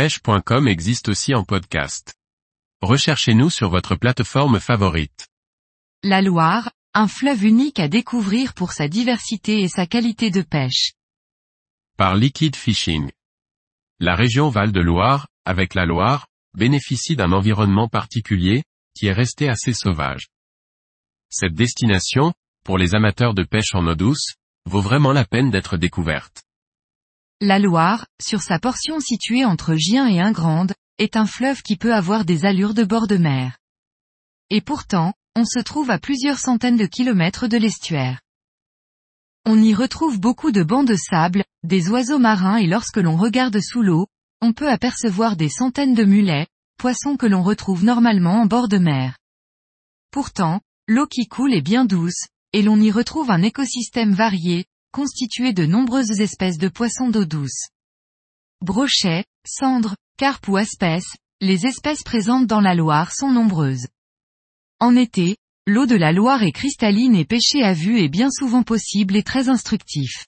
pêche.com existe aussi en podcast. Recherchez-nous sur votre plateforme favorite. La Loire, un fleuve unique à découvrir pour sa diversité et sa qualité de pêche. Par Liquid Fishing. La région Val-de-Loire, avec la Loire, bénéficie d'un environnement particulier, qui est resté assez sauvage. Cette destination, pour les amateurs de pêche en eau douce, vaut vraiment la peine d'être découverte. La Loire, sur sa portion située entre Gien et Ingrande, est un fleuve qui peut avoir des allures de bord de mer. Et pourtant, on se trouve à plusieurs centaines de kilomètres de l'estuaire. On y retrouve beaucoup de bancs de sable, des oiseaux marins et lorsque l'on regarde sous l'eau, on peut apercevoir des centaines de mulets, poissons que l'on retrouve normalement en bord de mer. Pourtant, l'eau qui coule est bien douce, et l'on y retrouve un écosystème varié, constitué de nombreuses espèces de poissons d'eau douce. Brochets, cendres, carpes ou espèces, les espèces présentes dans la Loire sont nombreuses. En été, l'eau de la Loire est cristalline et pêcher à vue est bien souvent possible et très instructif.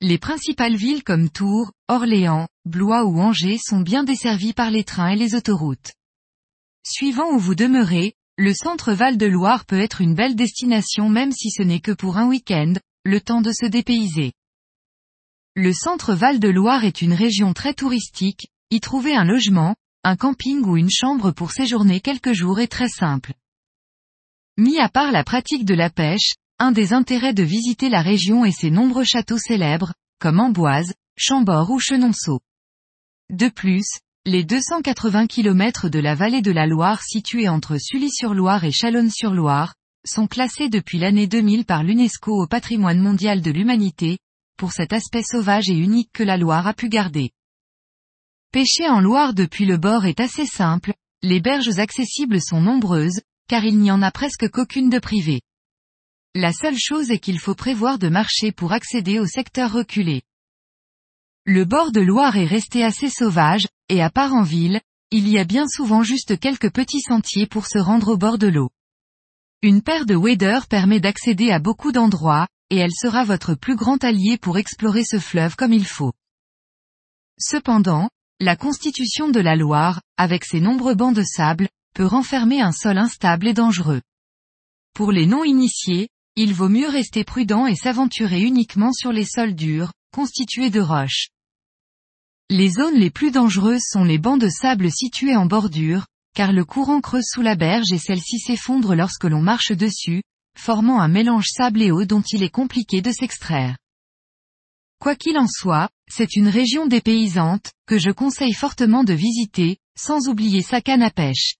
Les principales villes comme Tours, Orléans, Blois ou Angers sont bien desservies par les trains et les autoroutes. Suivant où vous demeurez, le centre Val-de-Loire peut être une belle destination même si ce n'est que pour un week-end, le temps de se dépayser. Le centre Val-de-Loire est une région très touristique, y trouver un logement, un camping ou une chambre pour séjourner quelques jours est très simple. Mis à part la pratique de la pêche, un des intérêts de visiter la région est ses nombreux châteaux célèbres, comme Amboise, Chambord ou Chenonceau. De plus, les 280 km de la vallée de la Loire située entre Sully-sur-Loire et Chalonne-sur-Loire, sont classés depuis l'année 2000 par l'UNESCO au patrimoine mondial de l'humanité, pour cet aspect sauvage et unique que la Loire a pu garder. Pêcher en Loire depuis le bord est assez simple, les berges accessibles sont nombreuses, car il n'y en a presque qu'aucune de privée. La seule chose est qu'il faut prévoir de marcher pour accéder au secteur reculé. Le bord de Loire est resté assez sauvage, et à part en ville, il y a bien souvent juste quelques petits sentiers pour se rendre au bord de l'eau. Une paire de waders permet d'accéder à beaucoup d'endroits, et elle sera votre plus grand allié pour explorer ce fleuve comme il faut. Cependant, la constitution de la Loire, avec ses nombreux bancs de sable, peut renfermer un sol instable et dangereux. Pour les non-initiés, il vaut mieux rester prudent et s'aventurer uniquement sur les sols durs, constitués de roches. Les zones les plus dangereuses sont les bancs de sable situés en bordure, car le courant creuse sous la berge et celle-ci s'effondre lorsque l'on marche dessus, formant un mélange sable et eau dont il est compliqué de s'extraire. Quoi qu'il en soit, c'est une région dépaysante, que je conseille fortement de visiter, sans oublier sa canne à pêche.